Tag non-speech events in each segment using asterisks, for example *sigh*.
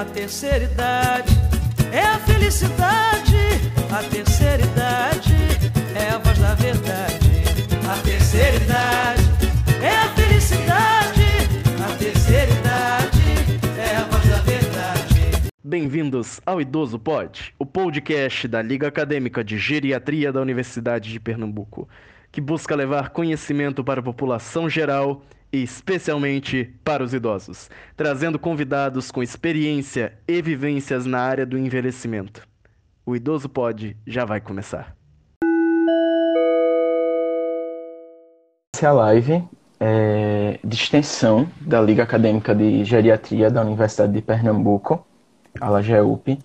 a terceira idade é a felicidade. A terceira idade é a voz da verdade. A terceira idade é a felicidade. A terceira idade é a voz da verdade. Bem-vindos ao Idoso Pod, o podcast da Liga Acadêmica de Geriatria da Universidade de Pernambuco, que busca levar conhecimento para a população geral especialmente para os idosos, trazendo convidados com experiência e vivências na área do envelhecimento. O Idoso Pod já vai começar. Essa é a live é, de extensão da Liga Acadêmica de Geriatria da Universidade de Pernambuco, a LAGEUP,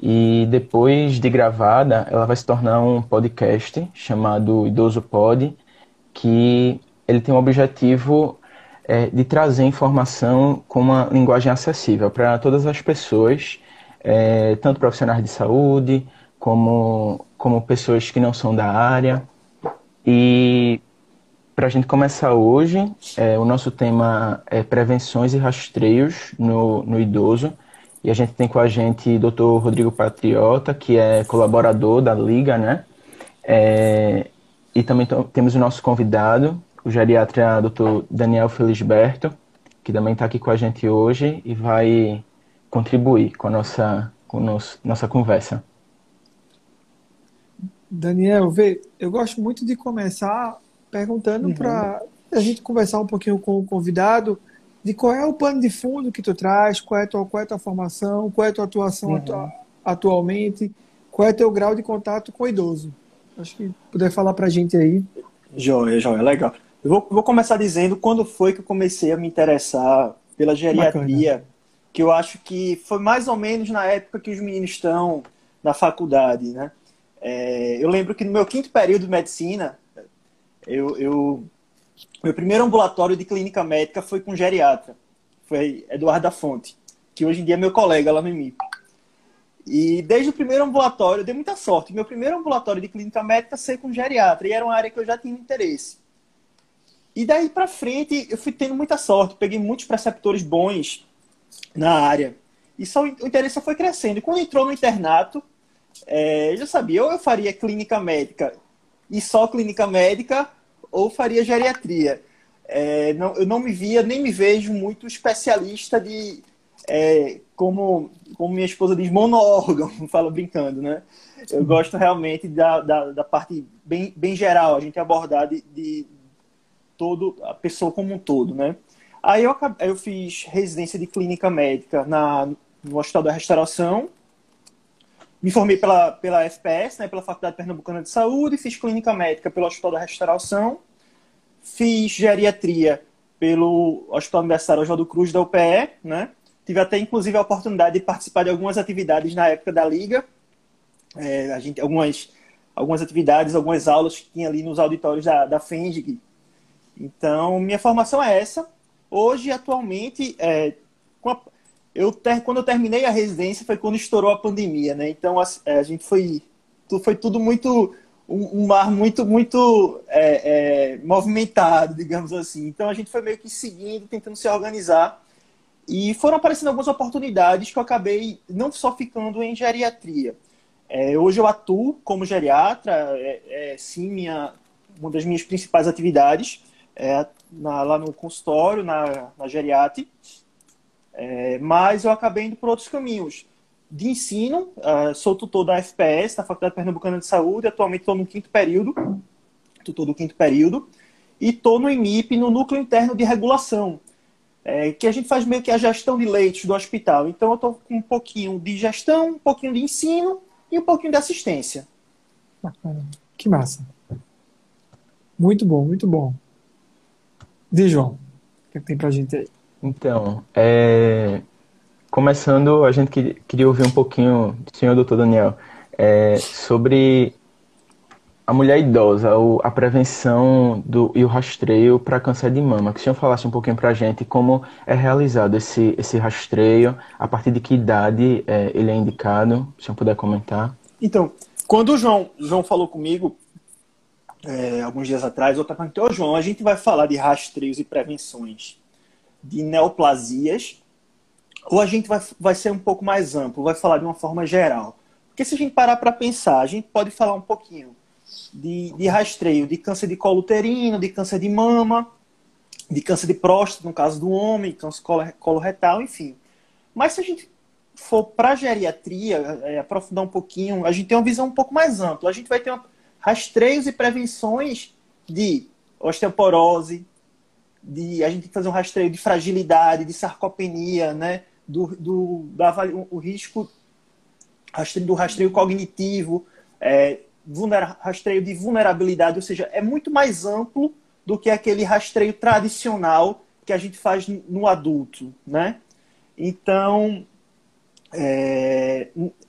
e depois de gravada, ela vai se tornar um podcast chamado Idoso Pod, que ele tem o objetivo é, de trazer informação com uma linguagem acessível para todas as pessoas, é, tanto profissionais de saúde, como, como pessoas que não são da área. E para a gente começar hoje, é, o nosso tema é prevenções e rastreios no, no idoso. E a gente tem com a gente o Dr. Rodrigo Patriota, que é colaborador da Liga, né? É, e também temos o nosso convidado, o geriatra Dr. Daniel Felisberto, que também está aqui com a gente hoje e vai contribuir com a nossa, com nosso, nossa conversa. Daniel, vê, eu gosto muito de começar perguntando uhum. para a gente conversar um pouquinho com o convidado de qual é o plano de fundo que tu traz, qual é a tua, qual é a tua formação, qual é a tua atuação uhum. atu atualmente, qual é o teu grau de contato com o idoso. Acho que puder falar para a gente aí. Joia, joia, legal. Eu vou, vou, começar dizendo quando foi que eu comecei a me interessar pela geriatria, Bacana. que eu acho que foi mais ou menos na época que os meninos estão na faculdade, né? É, eu lembro que no meu quinto período de medicina, eu, eu, meu primeiro ambulatório de clínica médica foi com geriatra, foi Eduardo da Fonte, que hoje em dia é meu colega lá no IMIP. E desde o primeiro ambulatório, eu dei muita sorte. Meu primeiro ambulatório de clínica médica foi com geriatra, e era uma área que eu já tinha interesse. E daí para frente eu fui tendo muita sorte, peguei muitos preceptores bons na área. E só o interesse foi crescendo. E quando entrou no internato, é, eu já sabia, ou eu faria clínica médica e só clínica médica, ou faria geriatria. É, não, eu não me via, nem me vejo muito especialista de, é, como, como minha esposa diz, mono-órgão, *laughs* falo brincando, né? Eu gosto realmente da, da, da, parte bem, bem geral, a gente abordar de, de todo a pessoa como um todo, né? Aí eu, eu fiz residência de clínica médica na, no Hospital da Restauração, me formei pela, pela FPS, né, pela Faculdade Pernambucana de Saúde, fiz clínica médica pelo Hospital da Restauração, fiz geriatria pelo Hospital Universitário Oswaldo Cruz da UPE, né? Tive até, inclusive, a oportunidade de participar de algumas atividades na época da Liga. É, a gente, algumas, algumas atividades, algumas aulas que tinha ali nos auditórios da, da FENDIG, então, minha formação é essa. Hoje, atualmente, é, a, eu ter, quando eu terminei a residência foi quando estourou a pandemia, né? Então, a, é, a gente foi, foi tudo muito um, mar muito muito é, é, movimentado, digamos assim. Então, a gente foi meio que seguindo, tentando se organizar. E foram aparecendo algumas oportunidades que eu acabei não só ficando em geriatria. É, hoje eu atuo como geriatra, é, é, sim minha, uma das minhas principais atividades é, na, lá no consultório, na, na Geriate, é, mas eu acabei indo por outros caminhos. De ensino, uh, sou tutor da FPS, da Faculdade Pernambucana de Saúde, atualmente estou no quinto período, tutor do quinto período, e estou no IMIP, no Núcleo Interno de Regulação, é, que a gente faz meio que a gestão de leitos do hospital. Então eu estou com um pouquinho de gestão, um pouquinho de ensino e um pouquinho de assistência. Bacana. Que massa. Muito bom, muito bom. Diz, João, o que, é que tem pra gente aí? Então, é... começando, a gente queria ouvir um pouquinho do senhor doutor Daniel é, sobre a mulher idosa, a prevenção do, e o rastreio para câncer de mama. Que o senhor falasse um pouquinho para a gente como é realizado esse, esse rastreio, a partir de que idade é, ele é indicado, se o senhor puder comentar. Então, quando o João, João falou comigo, é, alguns dias atrás, outra perguntou, João, a gente vai falar de rastreios e prevenções de neoplasias ou a gente vai, vai ser um pouco mais amplo, vai falar de uma forma geral? Porque se a gente parar para pensar, a gente pode falar um pouquinho de, de rastreio de câncer de colo uterino, de câncer de mama, de câncer de próstata, no caso do homem, câncer coloretal, enfim. Mas se a gente for para a geriatria, é, aprofundar um pouquinho, a gente tem uma visão um pouco mais ampla. A gente vai ter uma, rastreios e prevenções de osteoporose, de a gente tem que fazer um rastreio de fragilidade, de sarcopenia, né? Do, do, da, o risco rastreio, do rastreio cognitivo, é, vulnera, rastreio de vulnerabilidade, ou seja, é muito mais amplo do que aquele rastreio tradicional que a gente faz no adulto, né? Então, é,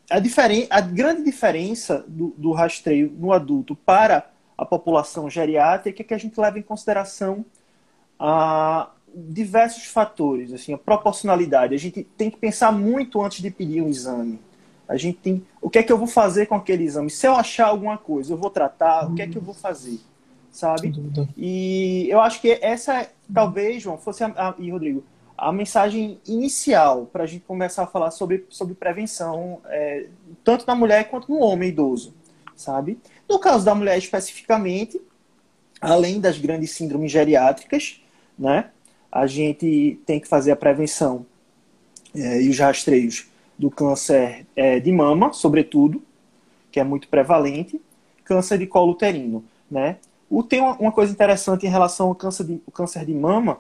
a, diferen, a grande diferença do, do, rastreio no adulto para a população geriátrica é que a gente leva em consideração a diversos fatores, assim, a proporcionalidade. A gente tem que pensar muito antes de pedir um exame. A gente tem, o que é que eu vou fazer com aquele exame? Se eu achar alguma coisa, eu vou tratar, o que é que eu vou fazer? Sabe? E eu acho que essa, talvez, João, fosse a, a, e Rodrigo, a mensagem inicial para a gente começar a falar sobre, sobre prevenção, é, tanto na mulher quanto no homem idoso, sabe? No caso da mulher especificamente, além das grandes síndromes geriátricas, né? A gente tem que fazer a prevenção é, e os rastreios do câncer é, de mama, sobretudo, que é muito prevalente, câncer de colo uterino, né? O, tem uma, uma coisa interessante em relação ao câncer de, câncer de mama,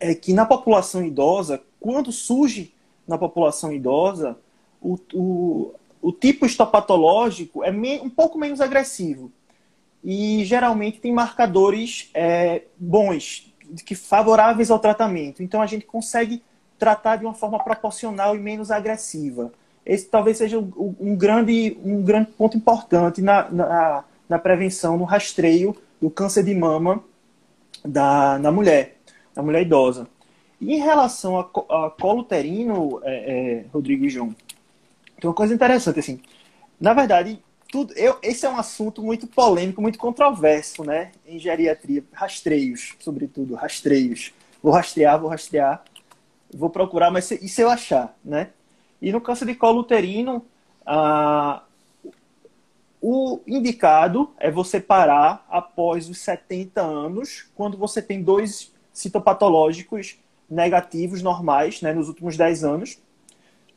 é que na população idosa, quando surge na população idosa, o, o, o tipo histopatológico é me, um pouco menos agressivo. E geralmente tem marcadores é, bons, que favoráveis ao tratamento. Então a gente consegue tratar de uma forma proporcional e menos agressiva. Esse talvez seja um, grande, um grande ponto importante na, na, na, prevenção, no rastreio do câncer de mama da, na mulher, na mulher idosa. E em relação a, a colo uterino, é, é, Rodrigo e João, tem uma coisa interessante, assim, na verdade, tudo, eu, esse é um assunto muito polêmico, muito controverso, né, em geriatria, rastreios, sobretudo, rastreios. Vou rastrear, vou rastrear, vou procurar, mas e se eu achar, né? E no câncer de colo uterino, ah, o indicado é você parar após os 70 anos, quando você tem dois citopatológicos negativos normais, né, nos últimos 10 anos.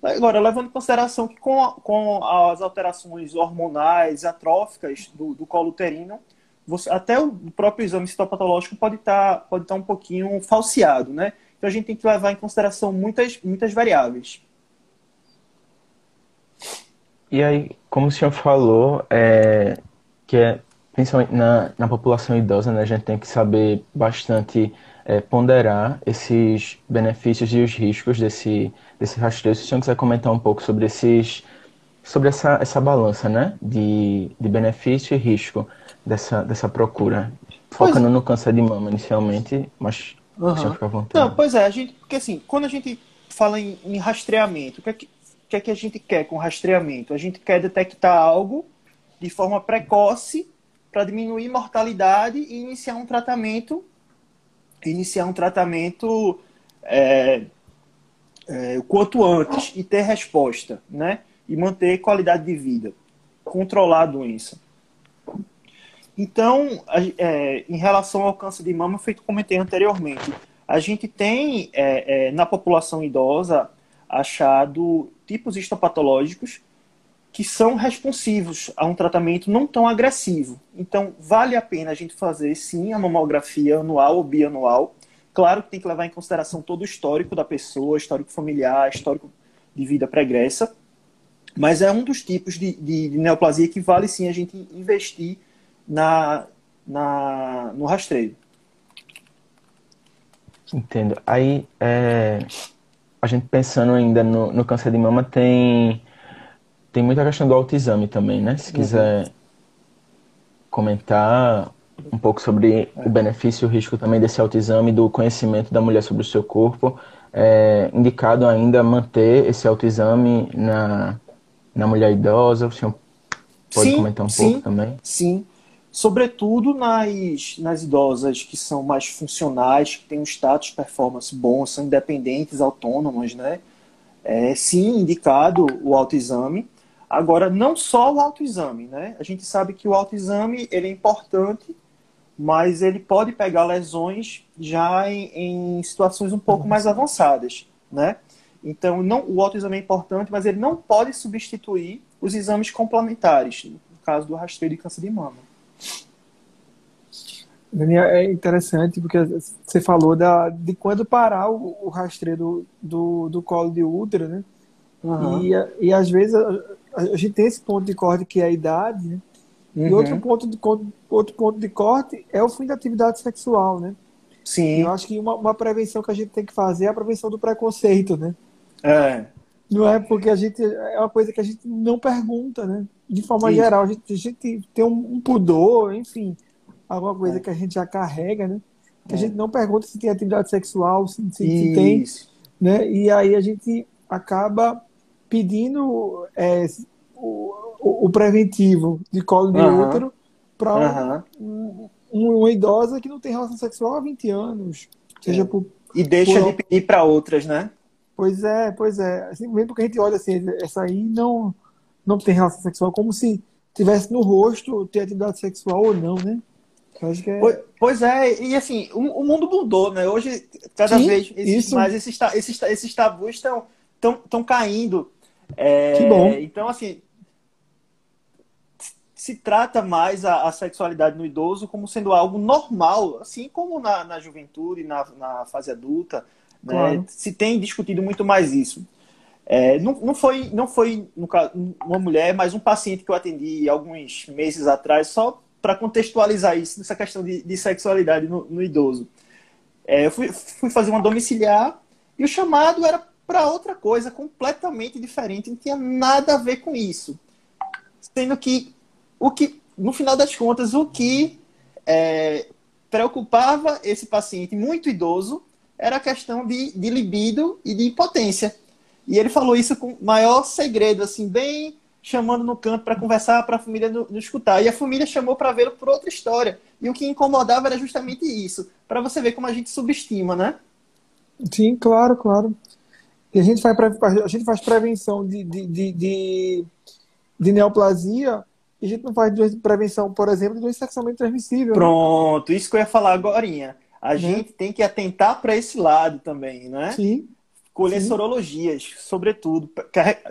Agora, levando em consideração que com, com as alterações hormonais, atróficas do, do colo uterino, você, até o próprio exame citopatológico pode estar tá, pode tá um pouquinho falseado, né? Então a gente tem que levar em consideração muitas, muitas variáveis. E aí, como o senhor falou, é, que é, principalmente na, na população idosa, né, a gente tem que saber bastante é, ponderar esses benefícios e os riscos desse, desse rastreio. Se o senhor quiser comentar um pouco sobre esses sobre essa, essa balança né, de, de benefício e risco dessa, dessa procura, focando pois... no câncer de mama inicialmente, mas Uhum. Fica à vontade. Não, pois é, a gente, porque assim, quando a gente fala em, em rastreamento, o que, é que, o que é que a gente quer com rastreamento? A gente quer detectar algo de forma precoce para diminuir mortalidade e iniciar um tratamento, iniciar um tratamento é, é, o quanto antes e ter resposta, né? E manter qualidade de vida, controlar a doença. Então, é, em relação ao câncer de mama, feito comentei anteriormente, a gente tem é, é, na população idosa achado tipos histopatológicos que são responsivos a um tratamento não tão agressivo. Então, vale a pena a gente fazer, sim, a mamografia anual ou bianual. Claro que tem que levar em consideração todo o histórico da pessoa, histórico familiar, histórico de vida pregressa. Mas é um dos tipos de, de, de neoplasia que vale, sim, a gente investir na, na, no rastreio. Entendo. Aí, é, a gente pensando ainda no, no, câncer de mama, tem, tem muita questão do autoexame também, né? Se quiser uhum. comentar um pouco sobre o benefício e o risco também desse autoexame, do conhecimento da mulher sobre o seu corpo. É indicado ainda manter esse autoexame na, na mulher idosa? O senhor pode sim, comentar um sim, pouco também? Sim, sobretudo nas, nas idosas que são mais funcionais, que têm um status performance bom, são independentes, autônomas, né? É, sim, indicado o autoexame. Agora, não só o autoexame, né? A gente sabe que o autoexame ele é importante, mas ele pode pegar lesões já em, em situações um pouco mais avançadas, né? Então, não, o autoexame é importante, mas ele não pode substituir os exames complementares, no caso do rastreio de câncer de mama. Daniel, é interessante porque você falou da, de quando parar o, o rastreio do, do, do, colo de útero, né? Uhum. E, e às vezes a, gente tem esse ponto de corte que é a idade, né? Uhum. E outro ponto, de, outro ponto de corte é o fim da atividade sexual, né? Sim. Eu acho que uma, uma prevenção que a gente tem que fazer é a prevenção do preconceito, né? É. Não é porque a gente é uma coisa que a gente não pergunta, né? De forma Isso. geral, a gente, a gente tem um, um, pudor, enfim, alguma coisa é. que a gente já carrega, né? Que é. a gente não pergunta se tem atividade sexual, se, se, se, tem, né? E aí a gente acaba pedindo é, o, o, preventivo de colo de uhum. útero para uhum. um, uma idosa que não tem relação sexual há 20 anos. Seja é. por, e deixa por... de pedir para outras, né? Pois é, pois é. Assim, mesmo porque a gente olha assim, essa aí não, não tem relação sexual, como se tivesse no rosto ter atividade sexual ou não, né? É... Pois, é, e assim, o, mundo mudou, né? Hoje, cada Sim, vez existe mais esses, esses, esses tabus estão tão, tão caindo. É, que bom. Então, assim, se trata mais a, a, sexualidade no idoso como sendo algo normal, assim como na, na juventude, na, na fase adulta. Né? Claro. Se tem discutido muito mais isso. É, não, não foi, não foi uma mulher, mas um paciente que eu atendi alguns meses atrás, só para contextualizar isso, essa questão de, de sexualidade no, no idoso. É, eu fui, fui fazer uma domiciliar e o chamado era para outra coisa completamente diferente, não tinha nada a ver com isso. Sendo que, o que no final das contas, o que é, preocupava esse paciente muito idoso era a questão de, de libido e de impotência. E ele falou isso com maior segredo, assim, bem chamando no canto para conversar, para a família não, escutar. E a família chamou para vê-lo por outra história. E o que incomodava era justamente isso, para você ver como a gente subestima, né? Sim, claro, claro. E a gente faz, a gente faz prevenção de, de, de, de, de neoplasia e a gente não faz prevenção, por exemplo, de doença sexualmente transmissível. Né? Pronto, isso que eu ia falar agora a né? gente tem que atentar para esse lado também, né? Sim. Colher Sim. sorologias, sobretudo,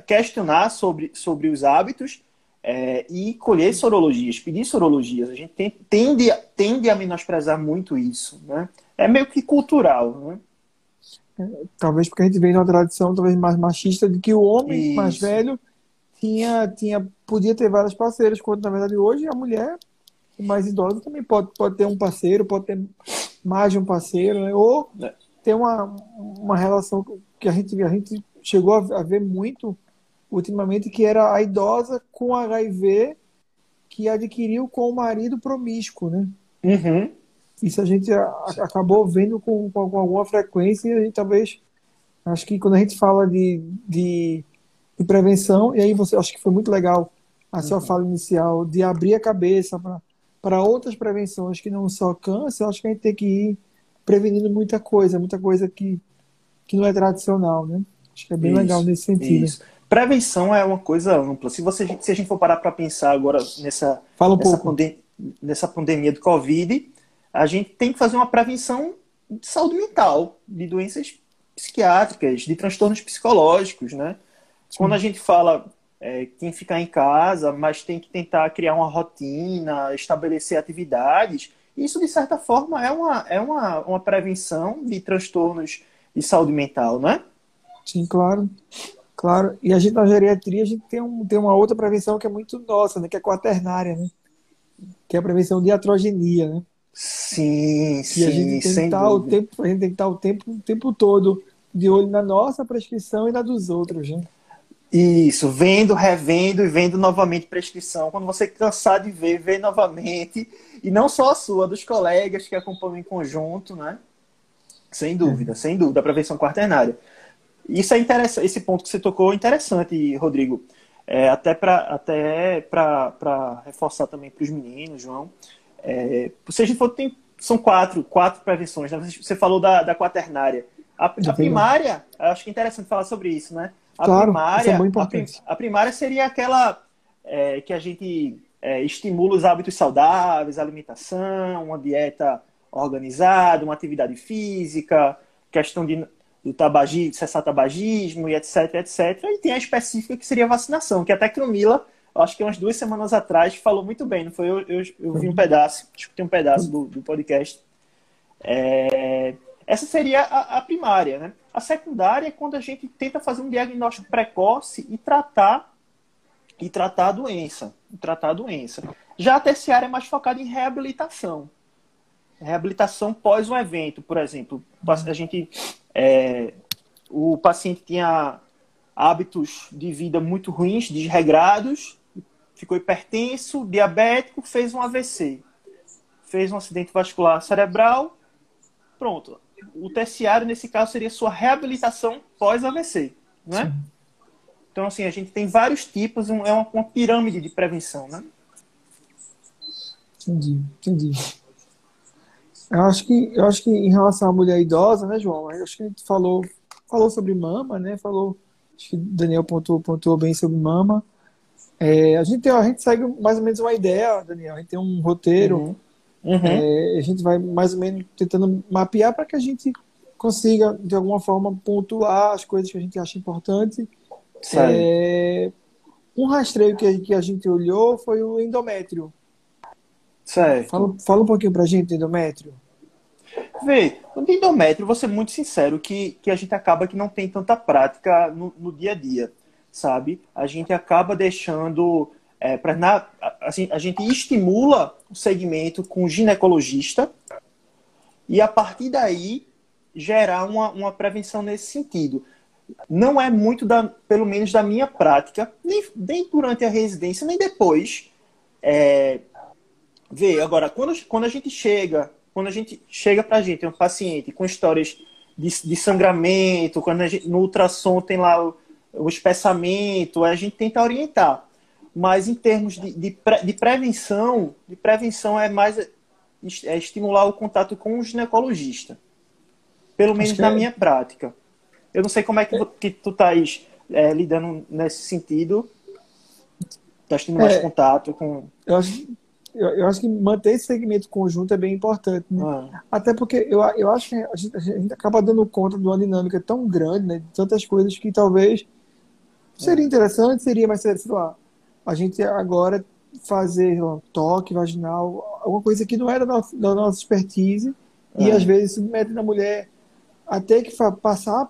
questionar sobre, sobre os hábitos é, e colher sorologias, pedir sorologias. A gente tem, tende, tende a menosprezar muito isso, né? É meio que cultural, né? Talvez porque a gente vem numa tradição talvez mais machista de que o homem isso. mais velho tinha, tinha, podia ter várias parceiras, quando na verdade hoje a mulher mais idosa também pode, pode ter um parceiro, pode ter mais de um parceiro, né? ou é. ter uma, uma relação que a gente, a gente chegou a ver muito ultimamente, que era a idosa com HIV que adquiriu com o marido promíscuo, né? Uhum. Isso a gente acabou vendo com, com, alguma frequência e a gente talvez, acho que quando a gente fala de, de, de prevenção, e aí você, acho que foi muito legal a uhum. sua fala inicial, de abrir a cabeça para para outras prevenções que não só câncer, acho que a gente tem que ir prevenindo muita coisa, muita coisa que, que não é tradicional, né? Acho que é bem isso, legal nesse sentido. Isso. Prevenção é uma coisa ampla. Se, você, se a gente for parar para pensar agora nessa, Fala um nessa, pouco. Pandem nessa pandemia do Covid, a gente tem que fazer uma prevenção de saúde mental, de doenças psiquiátricas, de transtornos psicológicos, né? Sim. Quando a gente fala é, tem que ficar em casa, mas tem que tentar criar uma rotina, estabelecer atividades. Isso, de certa forma, é uma, é uma, uma prevenção de transtornos de saúde mental, não é? Sim, claro. Claro. E a gente, na geriatria, a gente tem, um, tem uma outra prevenção que é muito nossa, né? Que é quaternária, né? Que é a prevenção de atrogenia, né? Sim, e sim, a gente tem que estar o tempo, a gente tem que estar o tempo, o tempo todo de olho na nossa prescrição e na dos outros, né? Isso, vendo, revendo e vendo novamente prescrição. Quando você cansar de ver, vê novamente. E não só a sua, dos colegas que acompanham em conjunto, né? Sem dúvida, sem dúvida, a prevenção quaternária. Isso é interessante, esse ponto que você tocou é interessante, Rodrigo. é, até para até reforçar também para os meninos, João. É, se a gente for, tem, são quatro, quatro prevenções. Né? Você falou da, da quaternária. A, a primária, acho que é interessante falar sobre isso, né? A claro, primária, é muito importante. A, primária seria aquela é, que a gente é, estimula os hábitos saudáveis, alimentação, uma dieta organizada, uma atividade física, questão de, do tabagismo, cessar tabagismo e etc, etc. E tem a específica que seria a vacinação, que até Camila, acho que umas duas semanas atrás, falou muito bem, não foi? Eu, eu, eu vi um pedaço, escutei um pedaço do, do podcast. É, essa seria a, a, primária, né? A secundária é quando a gente tenta fazer um diagnóstico precoce e tratar e tratar a doença, tratar a doença. Já a terciária é mais focada em reabilitação reabilitação pós um evento, por exemplo. A gente, é, o paciente tinha hábitos de vida muito ruins, desregrados, ficou hipertenso, diabético, fez um AVC, fez um acidente vascular cerebral, pronto. O terciário, nesse caso, seria sua reabilitação pós-AVC, não é? Então, assim, a gente tem vários tipos, é uma, uma pirâmide de prevenção, né? Entendi, entendi. Eu acho que, eu acho que em relação à mulher idosa, né, João? Eu acho que a gente falou, falou sobre mama, né? Falou, acho que Daniel pontuou, pontuou bem sobre mama. É, a, gente tem, a gente segue mais ou menos uma ideia, Daniel. A gente tem um roteiro. Uhum. Uhum. É, a gente vai mais ou menos tentando mapear para que a gente consiga, de alguma forma, pontuar as coisas que a gente acha importante. É, um rastreio que, que a gente olhou foi o endométrio. Certo. Fala, fala um pouquinho pra gente do endométrio. Vê, no endométrio, vou ser muito sincero, que, que a gente acaba que não tem tanta prática no, no dia a dia, sabe? A gente acaba deixando. É, na, assim, a gente estimula o segmento com o ginecologista e a partir daí gerar uma, uma prevenção nesse sentido. Não é muito, da, pelo menos da minha prática, nem, nem durante a residência, nem depois. É, Vê, agora, quando, quando a gente chega, quando a gente chega pra gente, um paciente com histórias de, de sangramento, quando a gente, no ultrassom tem lá o, espessamento, a gente tenta orientar. Mas em termos de, de, de prevenção, de prevenção é mais é estimular o contato com o ginecologista. Pelo menos na é... minha prática. Eu não sei como é que, que tu estás é, lidando nesse sentido. Estás tendo mais é, contato com. Eu acho eu, eu, acho que manter esse segmento conjunto é bem importante. Né? Ah. Até porque eu, eu acho que a gente, a gente, acaba dando conta de uma dinâmica tão grande, né, de tantas coisas que talvez seria interessante, seria, mas sei lá, a gente agora fazer toque vaginal, alguma coisa que não era da nossa, da nossa expertise, e às vezes submete na mulher a ter que passar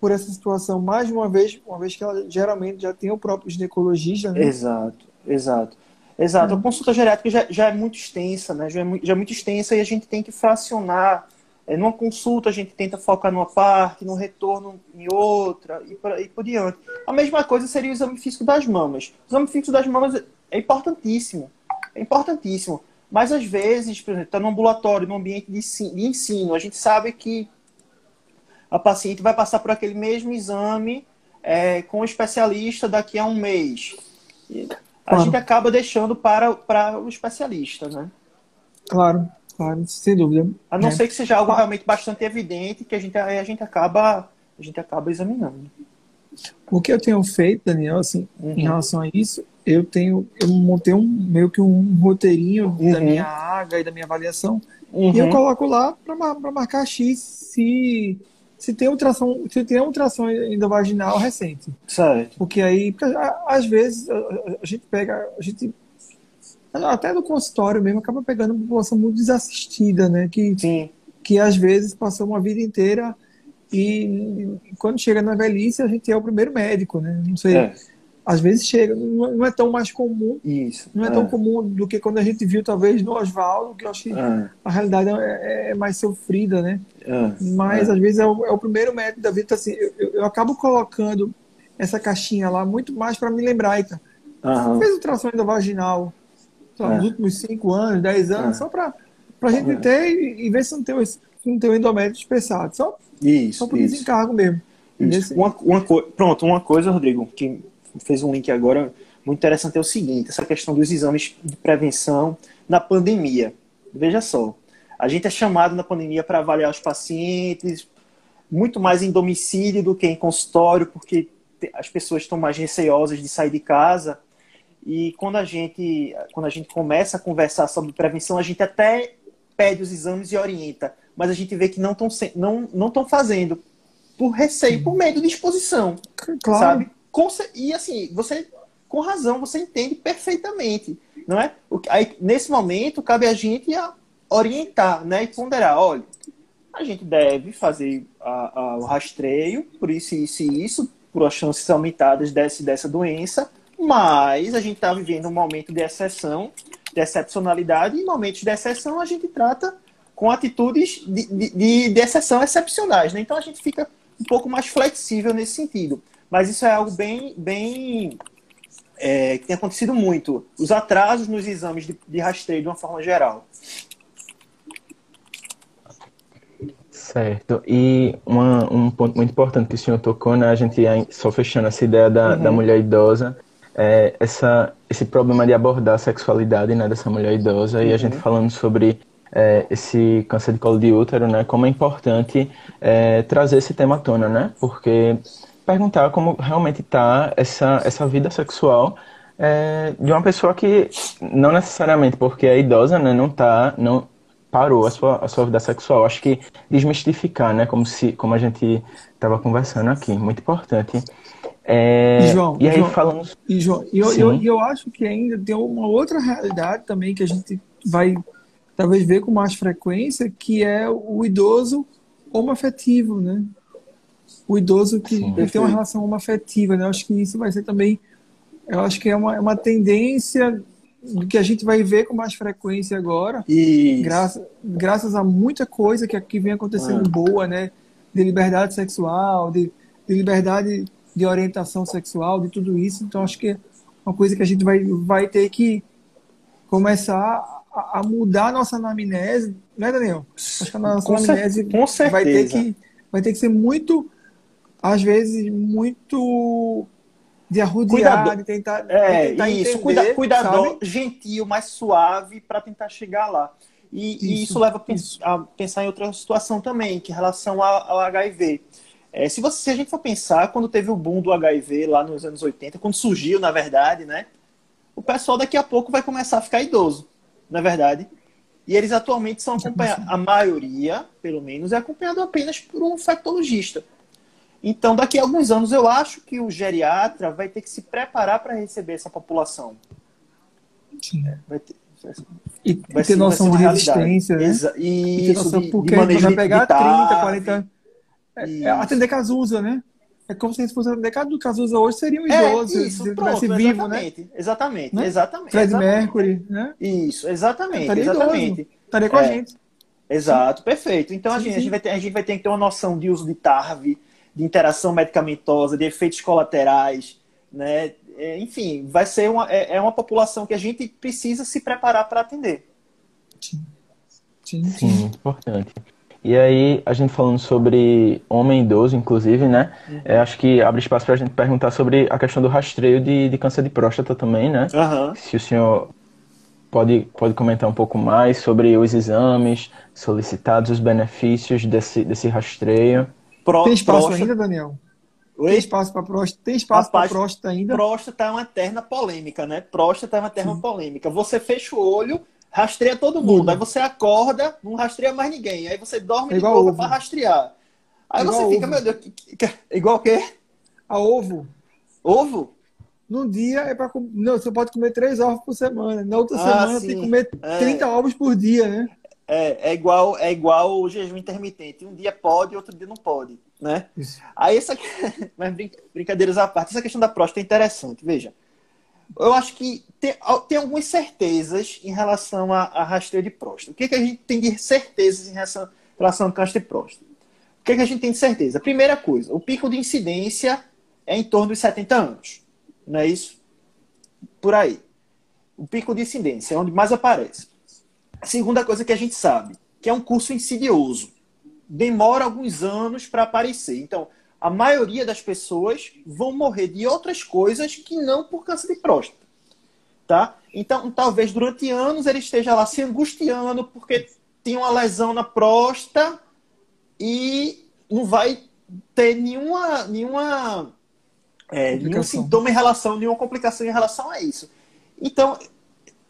por essa situação mais de uma vez, uma vez que ela geralmente já tem o próprio ginecologista. Né? Exato, exato. Exato, a consulta geriátrica já, já, é muito extensa, né? Já é, já é, muito extensa e a gente tem que fracionar. É, numa consulta a gente tenta focar numa parte, no retorno em outra e por, e por diante. A mesma coisa seria o exame físico das mamas. O exame físico das mamas é importantíssimo. É importantíssimo. Mas às vezes, por exemplo, está no ambulatório, no ambiente de ensino, a gente sabe que a paciente vai passar por aquele mesmo exame é, com o especialista daqui a um mês a claro. gente acaba deixando para, para o especialista, né? Claro, claro, sem dúvida. A não é. ser que seja algo realmente bastante evidente que a gente, a gente acaba a gente acaba examinando. O que eu tenho feito, Daniel, assim, uhum. em relação a isso, eu tenho, eu montei um meio que um roteirinho uhum. da minha água e da minha avaliação uhum. e eu coloco lá para marcar X se se tem ultrassom, se tem ultrassom endovaginal recente. Certo. Porque aí, porque, às vezes, a, a, gente pega, a gente até no consultório mesmo acaba pegando uma população muito desassistida, né? Que, Sim. que às vezes passou uma vida inteira e, quando chega na velhice a gente é o primeiro médico, né? Não sei. É às vezes chega, não é tão mais comum. Isso. Não é, é, tão comum do que quando a gente viu, talvez, no Oswaldo, que eu acho que é. a realidade é, é, mais sofrida, né? É. Mas, é. às vezes, é o, é o, primeiro método da vida. Então, assim, eu, eu, eu, acabo colocando essa caixinha lá muito mais para me lembrar, Ita. Uhum. Fez ultrassom vaginal nos últimos 5 anos, 10 anos, só para a gente ter e, e, ver se não tem, se não tem o endométrio espessado. Só, isso, só por isso. desencargo mesmo. Uma, uma pronto, uma coisa, Rodrigo, que fez um link agora muito interessante, é o seguinte, essa questão dos exames de prevenção na pandemia. Veja só, a gente é chamado na pandemia para avaliar os pacientes, muito mais em domicílio do que em consultório, porque as pessoas estão mais receosas de sair de casa. E quando a gente, quando a gente começa a conversar sobre prevenção, a gente até pede os exames e orienta, mas a gente vê que não estão não, não tão fazendo por receio, por medo de exposição. Claro. Sabe? E assim, você, com razão, você entende perfeitamente. Não é? Aí, nesse momento, cabe a gente orientar né, e ponderar: olha, a gente deve fazer a, a, o rastreio, por isso, isso e isso, por as chances aumentadas dessa, dessa doença, mas a gente está vivendo um momento de exceção, de excepcionalidade, e em momentos de exceção a gente trata com atitudes de, de, de exceção excepcionais. Né? Então a gente fica um pouco mais flexível nesse sentido. Mas isso é algo bem, bem é, que tem acontecido muito. Os atrasos nos exames de, de rastreio de uma forma geral. Certo. E uma, um ponto muito importante que o senhor tocou, né? A gente só fechando essa ideia da, uhum. da mulher idosa, é essa, esse problema de abordar a sexualidade né, dessa mulher idosa uhum. e a gente uhum. falando sobre é, esse câncer de colo de útero, né? Como é importante é, trazer esse tema à tona, né? Porque perguntar como realmente está essa, essa vida sexual é, de uma pessoa que não necessariamente porque é idosa, né? Não tá, não parou a sua, a sua vida sexual. Acho que desmistificar, né? Como se, como a gente estava conversando aqui, muito importante. É, João, e aí João, falando. E João, eu, eu, eu acho que ainda tem uma outra realidade também que a gente vai talvez ver com mais frequência, que é o idoso homoafetivo, né? O idoso que Sim, tem uma relação homoafetiva, né? Eu acho que isso vai ser também, eu acho que é uma, é uma tendência que a gente vai ver com mais frequência agora, graças, graças a muita coisa que aqui vem acontecendo ah. boa, né? De liberdade sexual, de, de liberdade de orientação sexual, de tudo isso. Então, acho que é uma coisa que a gente vai, vai ter que começar a, mudar a nossa anamnese, né, Daniel? Acho que a nossa com anamnese cer vai ter que vai ter que ser muito, às vezes, muito de arrudear, Cuidado. de tentar, é, de tentar isso, entender, cuida, cuidador, sabe? gentil, mais suave para tentar chegar lá. E isso, e isso leva a, a, pensar em outra situação também, que em relação ao, ao HIV. É, se, você, se a gente for pensar, quando teve o boom do HIV lá nos anos 80, quando surgiu, na verdade, né? O pessoal daqui a pouco vai começar a ficar idoso na verdade. E eles atualmente são acompanhados, a maioria, pelo menos, é acompanhado apenas por um infectologista. Então, daqui a alguns anos, eu acho que o geriatra vai ter que se preparar para receber essa população. Sim. Vai ter, e vai ter ser, noção de resistência, né? Exa e isso, noção, de, porque de vai pegar de 30, 40... É, é atender Cazuza, né? É como se a gente fosse atender do Cazuza hoje seria um é, idoso, é, isso, se pronto, vivo, né? Exatamente, né? exatamente. Fred exatamente. Mercury, né? Isso, exatamente, Estaria exatamente. Idoso, estaria com é, a gente. Exato, sim. perfeito. Então sim, a, gente, a, gente vai ter, a gente vai ter que ter uma noção de uso de TARV, de interação medicamentosa, de efeitos colaterais, né? É, enfim, vai ser uma, é, é uma população que a gente precisa se preparar para atender. Sim. Sim, sim. sim importante. E aí, a gente falando sobre homem idoso, inclusive, né? Uhum. É, acho que abre espaço para a gente perguntar sobre a questão do rastreio de, de câncer de próstata também, né? Uhum. Se o senhor pode, pode comentar um pouco mais sobre os exames solicitados, os benefícios desse, desse rastreio. Pro, Tem espaço próstata... ainda, Daniel? Oi? Tem espaço para próstata? Tem espaço para próstata ainda? Próstata é uma eterna polêmica, né? Próstata é uma eterna Sim. polêmica. Você fecha o olho rastreia todo mundo. Aí você acorda, não rastreia mais ninguém. Aí você dorme é de novo para rastrear. Aí é você fica, ovo. meu Deus, que, que, igual o quê? A ovo. Ovo? Num dia é para Não, você pode comer três ovos por semana. Na outra ah, semana sim. tem que comer é. 30 ovos por dia, né? É, é igual é igual o jejum intermitente. Um dia pode, outro dia não pode, né? Isso. Aí essa *laughs* mas brincadeiras à parte, essa questão da próstata é interessante, veja eu acho que tem, tem algumas certezas em relação a, a rastreio de próstata. O que, que a gente tem de certezas em relação, relação ao câncer de próstata? O que, que a gente tem de certeza? Primeira coisa, o pico de incidência é em torno dos 70 anos. Não é isso? Por aí. O pico de incidência é onde mais aparece. A segunda coisa que a gente sabe, que é um curso insidioso. Demora alguns anos para aparecer. Então, a maioria das pessoas vão morrer de outras coisas que não por câncer de próstata. Tá? Então, talvez durante anos ele esteja lá se angustiando porque tem uma lesão na próstata e não vai ter nenhuma, nenhuma é, nenhum sintoma em relação, nenhuma complicação em relação a isso. Então,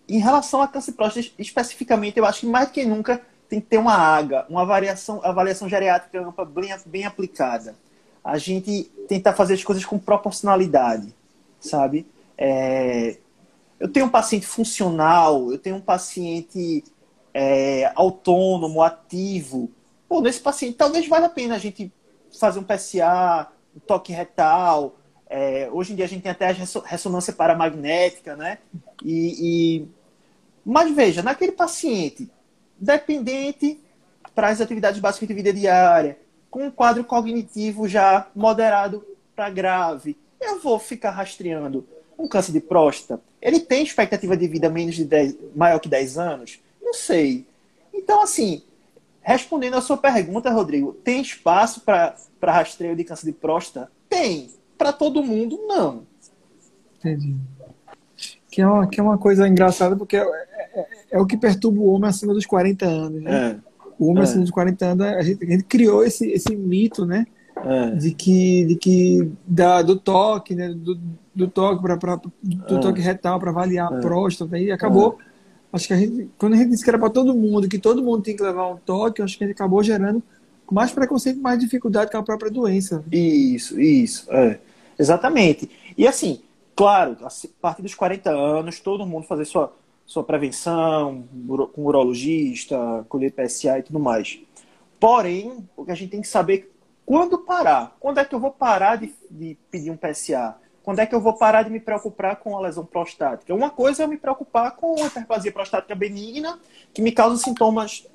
em relação a câncer de próstata especificamente, eu acho que mais do que nunca tem que ter uma AGA, uma avaliação, avaliação geriátrica ampla bem, bem aplicada. A gente tentar fazer as coisas com proporcionalidade, sabe? É, eu tenho um paciente funcional, eu tenho um paciente é, autônomo, ativo. Pô, nesse paciente talvez valha a pena a gente fazer um PSA, um toque retal. É, hoje em dia a gente tem até a ressonância paramagnética, né? E, e... Mas veja, naquele paciente dependente para as atividades básicas de vida diária, com um quadro cognitivo já moderado para grave, eu vou ficar rastreando um câncer de próstata. Ele tem expectativa de vida menos de 10, maior que 10 anos? Não sei. Então, assim, respondendo a sua pergunta, Rodrigo, tem espaço para rastreio de câncer de próstata? Tem. Para todo mundo, não. Entendi. Que é uma, que é uma coisa engraçada, porque é, é, é o que perturba o homem acima dos 40 anos. Né? É. O é. acima dos 40 anos, a gente, a gente criou esse, esse mito, né? É. De que, de que da, do toque, né? Do, do toque para do toque retal para avaliar a próstata e acabou acho que a gente, quando a gente disse que era para todo mundo, que todo mundo tem que levar um toque, acho que a gente acabou gerando mais preconceito, mais dificuldade com a própria doença. Isso, isso, é. Exatamente. E assim, claro, a partir dos 40 anos, todo mundo fazer sua, sua prevenção, com urologista, colher PSA e tudo mais. Porém, o que a gente tem que saber quando parar. Quando é que eu vou parar de, de pedir um PSA? Quando é que eu vou parar de me preocupar com a lesão prostática? Uma coisa é eu me preocupar com a hiperplasia prostática benigna, que me causa sintomas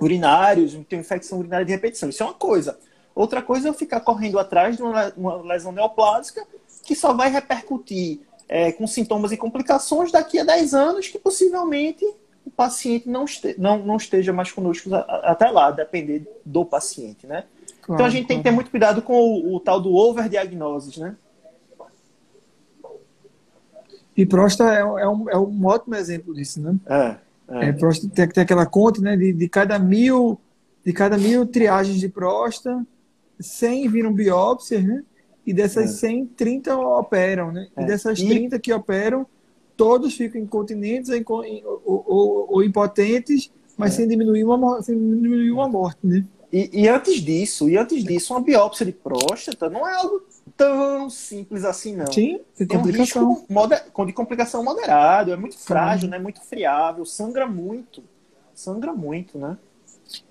urinários, tenho infecção urinária de repetição. Isso é uma coisa. Outra coisa é eu ficar correndo atrás de uma lesão neoplásica que só vai repercutir é, com sintomas e complicações daqui a 10 anos, que possivelmente o paciente não, este, não, não esteja mais conosco até lá, depender do paciente, né? Claro, então a gente claro. tem que ter muito cuidado com o, o tal do overdiagnosis, né? E próstata é, é, um, é um ótimo exemplo disso, né? É. é. é próstata tem, tem aquela conta, né? De, de cada mil de cada mil triagens de próstata, 100 viram biópsias, né? E dessas é. 100, 30 operam, né? É. E dessas e... 30 que operam, todos ficam incontinentes ou, ou, ou, ou impotentes, mas é. sem, diminuir uma, sem diminuir uma morte, né? E, e, antes disso, e antes disso, uma biópsia de próstata não é algo tão simples assim, não. Sim, tem, complicação. um risco moder... de complicação moderado, é muito frágil, né? Muito friável, sangra muito. Sangra muito, né?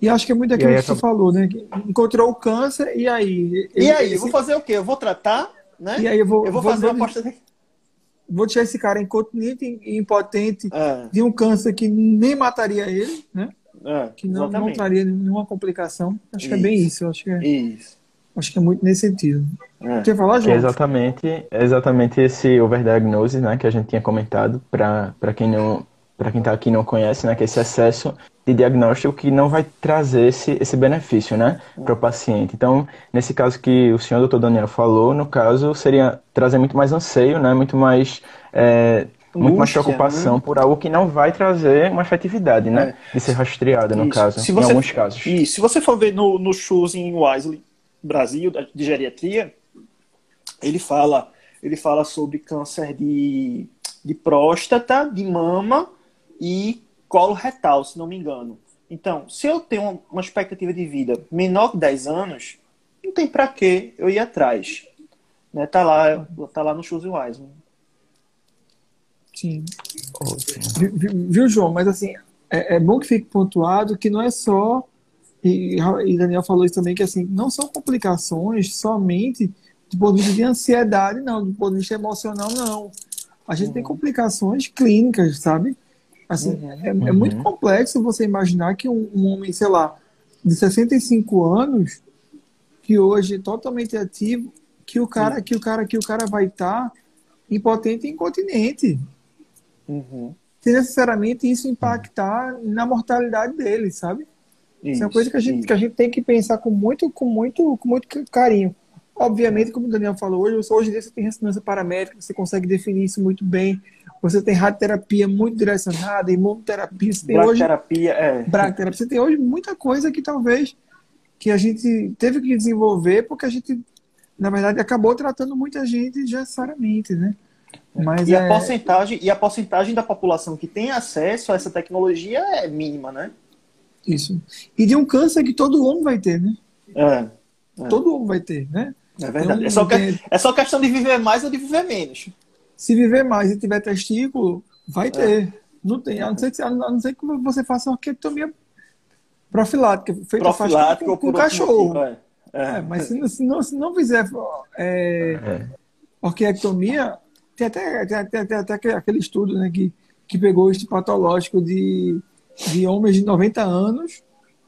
E acho que é muito daquilo que você falou, né? Encontrou o câncer, e aí? E aí, esse... eu vou fazer o quê? Eu vou tratar, né? E aí eu vou, eu vou, vou fazer uma aposta. Vou deixar esse cara incontinente e impotente é. de um câncer que nem mataria ele, né? É, que não, não traria nenhuma complicação. Acho isso. que é bem isso. Acho que é, isso. Acho que é muito nesse sentido. É. Quer falar, João? É exatamente, é exatamente esse overdiagnose né, que a gente tinha comentado, para quem não para quem está aqui não conhece, né, que é esse excesso de diagnóstico que não vai trazer esse, esse benefício né, para o paciente. Então, nesse caso que o senhor doutor Daniel falou, no caso, seria trazer muito mais anseio, né, muito mais é, muito mais preocupação né? por algo que não vai trazer uma efetividade, né? É. De ser rastreada, no isso. caso, se você, em alguns casos. E se você for ver no, no Choosing Wisely Brasil, de geriatria, ele fala, ele fala sobre câncer de, de próstata, de mama e colo retal, se não me engano. Então, se eu tenho uma expectativa de vida menor que 10 anos, não tem para que eu ir atrás. Né? Tá lá, tá lá no Choosing Wisely. Sim. Viu, João? Mas assim, é, é, bom que fique pontuado que não é só. E, e Daniel falou isso também, que assim, não são complicações somente do ponto de vista de ansiedade, não, do ponto de vista emocional, não. A gente uhum. tem complicações clínicas, sabe? Assim, uhum. é, é, muito uhum. complexo você imaginar que um, um, homem, sei lá, de 65 anos, que hoje é totalmente ativo, que o cara, que o cara, que o cara vai estar tá impotente e incontinente. Uhum. Sem necessariamente isso impactar na mortalidade dele, sabe? Isso, isso é uma coisa que a, gente, que a gente tem que pensar com muito, com muito, com muito carinho. Obviamente, como o Daniel falou hoje, hoje em dia você tem ressonância paramétrica, você consegue definir isso muito bem. Você tem radioterapia muito direcionada, imunoterapia, você tem hoje. Bracterapia, é. Bracterapia. Você tem hoje muita coisa que talvez que a gente teve que desenvolver porque a gente, na verdade, acabou tratando muita gente necessariamente, né? Mas E é, a porcentagem e a porcentagem da população que tem acesso a essa tecnologia é mínima, né? isso. E de um câncer que todo homem vai ter, né? É, É. Todo homem vai ter, né? é verdade. Então, É só, que- tem- é só questão de viver mais ou de viver menos. Se viver mais e tiver testículo, vai ter. Não tem. A não ser que, a não ser que você faça uma orquiectomia profilática, feita faz Profilático com, ou com cachorro. motivo, é. É. É, mas se, não- se não, se não fizer é, É. orquiectomia, tem até, tem, tem- tem até aquele- aquele estudo né, que, que pegou este patológico de, de homens de 90 anos,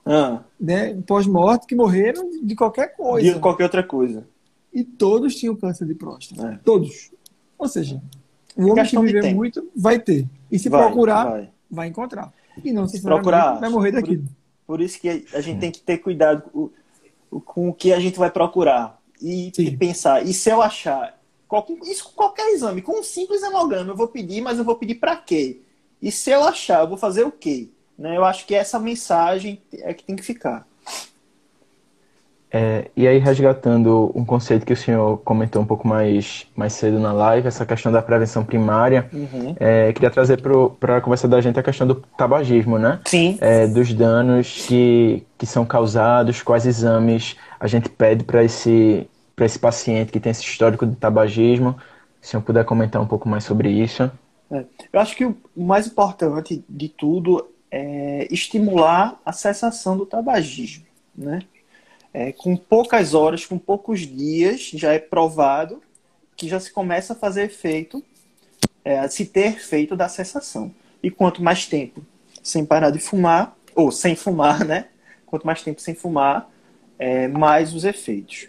Ah, né, pós-morte, que morreram de qualquer coisa. de qualquer outra coisa. E todos tinham câncer de próstata. É. Todos. Ou seja, o homem que viver tempo. muito vai ter. E se Vai, procurar, vai. vai. encontrar. E não se Procurar, vai morrer por- daquilo. Por isso que a gente tem que ter cuidado com, o- com o que a gente vai procurar. E, e pensar, e se eu achar qualquer, isso com qualquer exame, com um simples hemograma, eu vou pedir, mas eu vou pedir para quê? E se eu achar, eu vou fazer o quê? Né? Eu acho que essa mensagem é que tem que ficar. É, e aí, resgatando um conceito que o senhor comentou um pouco mais, mais cedo na live, essa questão da prevenção primária, Uhum. é, queria trazer para a conversa da gente a questão do tabagismo, né? Sim. É, dos danos que, que são causados, quais exames a gente pede para esse, esse paciente que tem esse histórico de tabagismo. Se o senhor puder comentar um pouco mais sobre isso. É. Eu acho que o mais importante de tudo é estimular a cessação do tabagismo, né? É, com poucas horas, com poucos dias, já é provado que já se começa a fazer efeito, é, a se ter efeito da cessação. E quanto mais tempo sem parar de fumar, ou sem fumar, né? Quanto mais tempo sem fumar, é, mais os efeitos.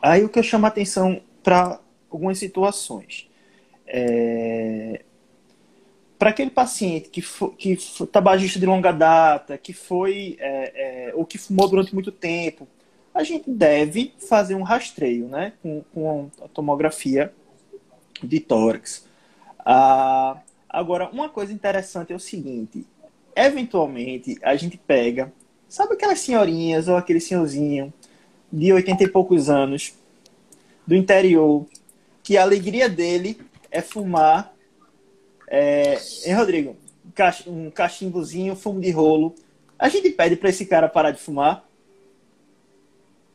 Aí o que eu chamo a atenção para algumas situações. É, para aquele paciente que foi, que foi tabagista de longa data, que foi é, é, ou que fumou durante muito tempo, a gente deve fazer um rastreio, né, com, com a tomografia de tórax. Ah, agora, uma coisa interessante é o seguinte: eventualmente a gente pega, sabe aquelas senhorinhas ou aquele senhorzinho de 80 e poucos anos do interior, que a alegria dele é fumar é, hein, Rodrigo? Um cach- cachimbozinho, fumo de rolo. A gente pede para esse cara parar de fumar?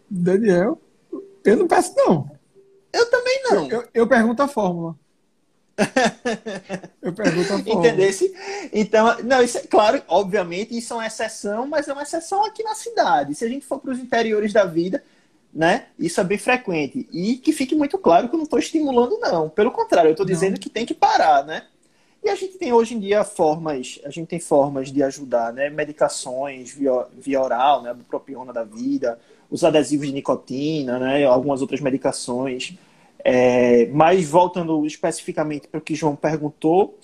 Daniel, eu não peço, não. Eu também não. Eu, eu pergunto a fórmula. eu pergunto a fórmula. *laughs* Entendesse? Então, não, isso é claro, obviamente, isso é uma exceção, mas é uma exceção aqui na cidade. Se a gente for para os interiores da vida, né? Isso é bem frequente. E que fique muito claro que eu não estou estimulando, não. Pelo contrário, eu estou dizendo que tem que parar, né? E a gente tem hoje em dia formas, a gente tem formas de ajudar, né? Medicações via, via oral, né? Bupropiona da vida, os adesivos de nicotina, né? Algumas outras medicações. É, mas voltando especificamente para o que João perguntou,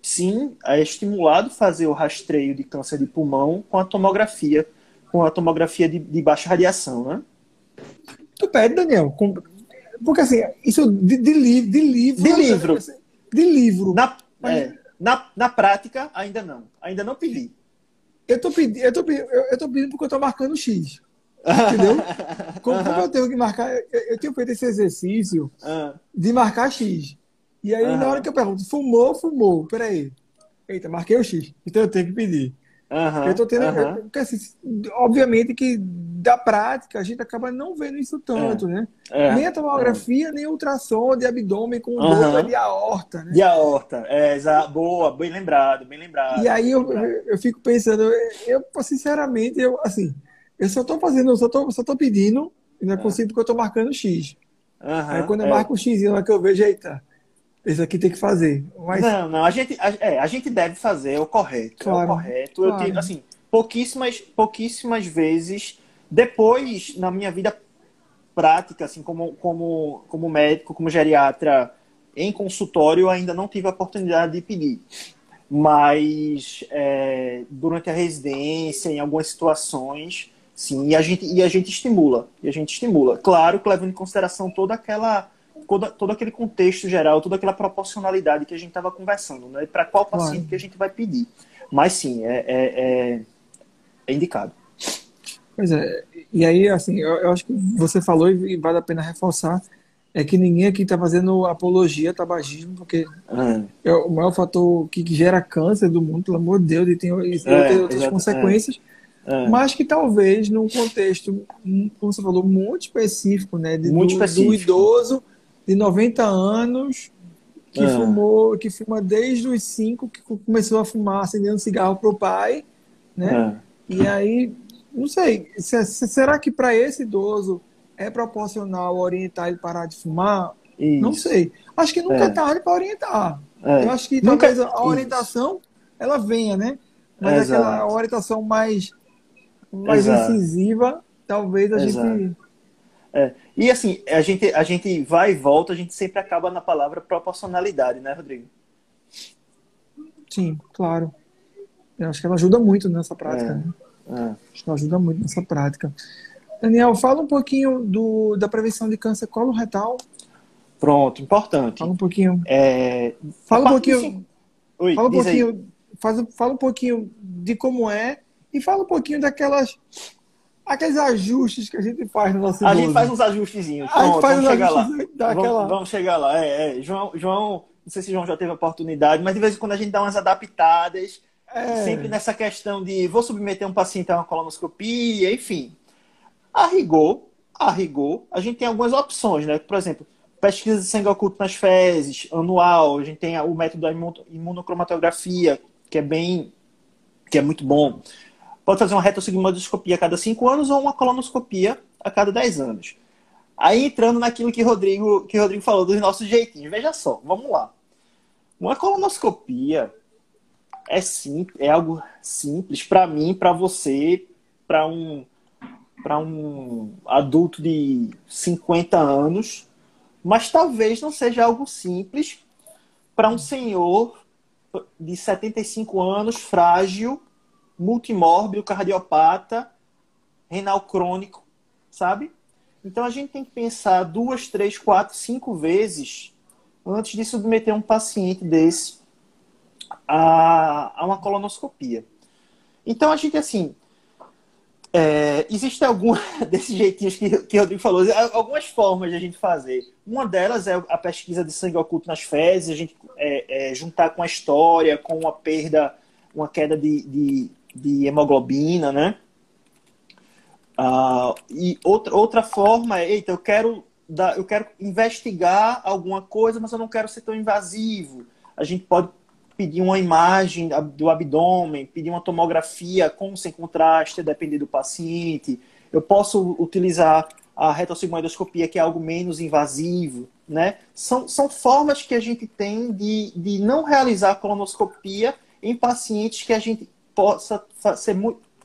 sim, é estimulado fazer o rastreio de câncer de pulmão com a tomografia, com a tomografia de, de baixa radiação, né? Tu pede, Daniel. com- Porque assim, isso de, de, li- de livro. De livro. De livro. Na, Mas- é, na, na prática, ainda não. Ainda não pedi. Eu tô pedindo, eu tô pedindo, eu, eu tô pedindo porque eu tô marcando X. Entendeu? *laughs* Como, como eu tenho que marcar, eu, eu tenho feito esse exercício Ah, de marcar X. E aí, Aham. na hora que eu pergunto, fumou, fumou, peraí. Eita, marquei o X. Então eu tenho que pedir. Aham, eu tô tendo. aham. Porque, assim, obviamente que da prática a gente acaba não vendo isso tanto, né? É, nem a tomografia, nem o ultrassom de abdômen com dupla de aorta, né? De aorta. É, exa- boa, bem lembrado, bem lembrado. E aí eu, lembrado. eu fico pensando, eu, sinceramente, eu assim, eu só tô fazendo, eu só tô, só tô pedindo, e não é possível porque eu tô marcando X. Aham, aí quando eu é. marco o X, hora que eu vejo, eita, esse aqui tem que fazer. Mas Não, não, a gente, a, é, a gente deve fazer é o correto. É Claro, o correto. Eu claro. tive, assim, pouquíssimas, pouquíssimas vezes, depois, na minha vida prática, assim, como, como, como médico, como geriatra, em consultório, eu ainda não tive a oportunidade de pedir. Mas é, durante a residência, em algumas situações, Sim, e a gente, e a gente estimula. E a gente estimula. Claro que levando em consideração toda aquela. Toda, todo aquele contexto geral, toda aquela proporcionalidade que a gente estava conversando, né? Para qual paciente claro. que a gente vai pedir. Mas sim, é, é, é, é indicado. Pois é, e aí, assim, eu, eu, acho que você falou e vale a pena reforçar, é que ninguém aqui está fazendo apologia ao tabagismo, porque é. é. o maior fator que, que, gera câncer do mundo, pelo amor de Deus, e tem, e tem é, outras exato, consequências, é. mas que talvez num contexto, como você falou, muito específico, né, de, muito do, específico. do idoso de 90 anos que é. fumou, que fuma desde os 5, que começou a fumar acendendo cigarro pro pai, né? É. E aí, não sei, será que para esse idoso é proporcional orientar ele parar de fumar? Isso. Não sei. Acho que nunca é, é tarde para orientar. É. Eu acho que nunca... talvez a orientação Isso. ela venha, né? Mas Exato. aquela orientação mais, mais incisiva, talvez a Exato. gente. É. E assim, a gente, a gente vai e volta, a gente sempre acaba na palavra proporcionalidade, né, Rodrigo? Sim, claro. Eu acho que ela ajuda muito nessa prática. É. Né? É. Acho que ela ajuda muito nessa prática. Daniel, fala um pouquinho do, da prevenção de câncer colo retal. Pronto, importante. Fala um pouquinho. É... Fala um pouquinho. Oi, fala um pouquinho. Faz, fala um pouquinho de como é e fala um pouquinho daquelas aqueles ajustes que a gente faz no nosso A gente faz uns ajustezinhos. Pronto, a gente faz vamos chegar lá. Vamos, vamos, chegar lá. É, é. João, João, não sei se João já teve a oportunidade, mas de vez em quando a gente dá umas adaptadas. É. Sempre nessa questão de vou submeter um paciente a uma colonoscopia, enfim. A rigor, a rigor, a gente tem algumas opções, né? Por exemplo, pesquisa de sangue oculto nas fezes, anual, a gente tem o método da imunocromatografia, que é bem, que é muito bom. Pode fazer uma retossigmoidoscopia a cada 5 anos ou uma colonoscopia a cada 10 anos. Aí entrando naquilo que Rodrigo, que Rodrigo falou dos nossos jeitinhos. Veja só, vamos lá. Uma colonoscopia é sim, é algo simples para mim, para você, para um para um adulto de 50 anos, mas talvez não seja algo simples para um senhor de 75 anos, frágil, multimórbido, cardiopata, renal crônico, sabe? Então a gente tem que pensar duas, três, quatro, cinco vezes antes de submeter um paciente desse a, a uma colonoscopia. Então a gente assim é, existe algum *laughs* desses jeitinhos que, que o Rodrigo falou, algumas formas de a gente fazer. Uma delas é a pesquisa de sangue oculto nas fezes, a gente é, é, juntar com a história, com uma perda, uma queda de, de, de hemoglobina, né? Uh, e outra, outra forma é, eita, eu quero, dar, eu quero investigar alguma coisa, mas eu não quero ser tão invasivo. A gente pode pedir uma imagem do abdômen, pedir uma tomografia com sem contraste, depender do paciente. Eu posso utilizar a retossigmoidoscopia, que é algo menos invasivo, né? São, são formas que a gente tem de, de não realizar colonoscopia em pacientes que a gente possa, fazer,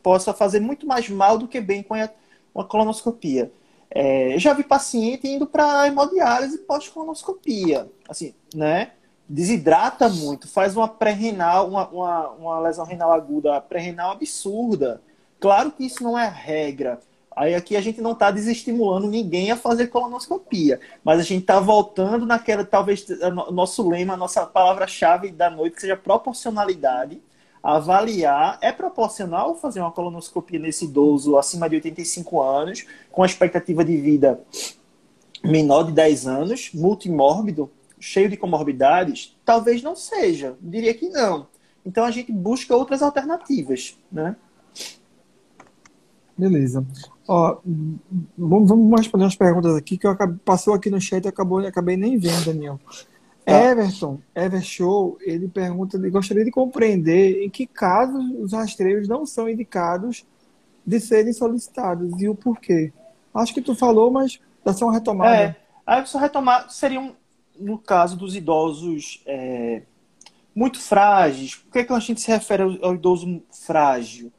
possa fazer muito mais mal do que bem com a, uma colonoscopia. É, já vi paciente indo para hemodiálise pós-colonoscopia, assim, né? desidrata muito, faz uma pré-renal, uma, uma, uma, lesão renal aguda pré-renal absurda. Claro que isso não é regra. Aí aqui a gente não está desestimulando ninguém a fazer colonoscopia, mas a gente está voltando naquela, talvez, nosso lema, nossa palavra-chave da noite, que seja proporcionalidade. Avaliar, é proporcional fazer uma colonoscopia nesse idoso acima de 85 anos, com a expectativa de vida menor de 10 anos, multimórbido, cheio de comorbidades? Talvez não seja, diria que não. Então a gente busca outras alternativas, né? Beleza. Ó, vamos, vamos responder umas perguntas aqui que eu acabei, passou aqui no chat e acabou, acabei nem vendo, Daniel. Tá. Everton, Evershow, ele pergunta, ele gostaria de compreender em que casos os rastreios não são indicados de serem solicitados e o porquê. Acho que tu falou, mas dá só uma retomada. É, aí só retomar seriam no caso dos idosos é, muito frágeis, por que, que a gente se refere ao, ao, idoso frágil?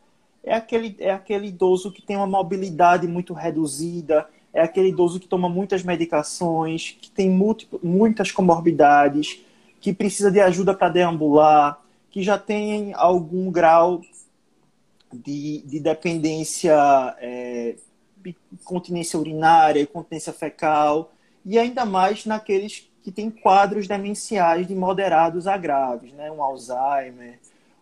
É aquele, é aquele idoso que tem uma mobilidade muito reduzida, é aquele idoso que toma muitas medicações, que tem muitas comorbidades, que precisa de ajuda para deambular, que já tem algum grau de, de dependência, é, continência urinária, continência fecal, e ainda mais naqueles que têm quadros demenciais de moderados a graves, né? um Alzheimer,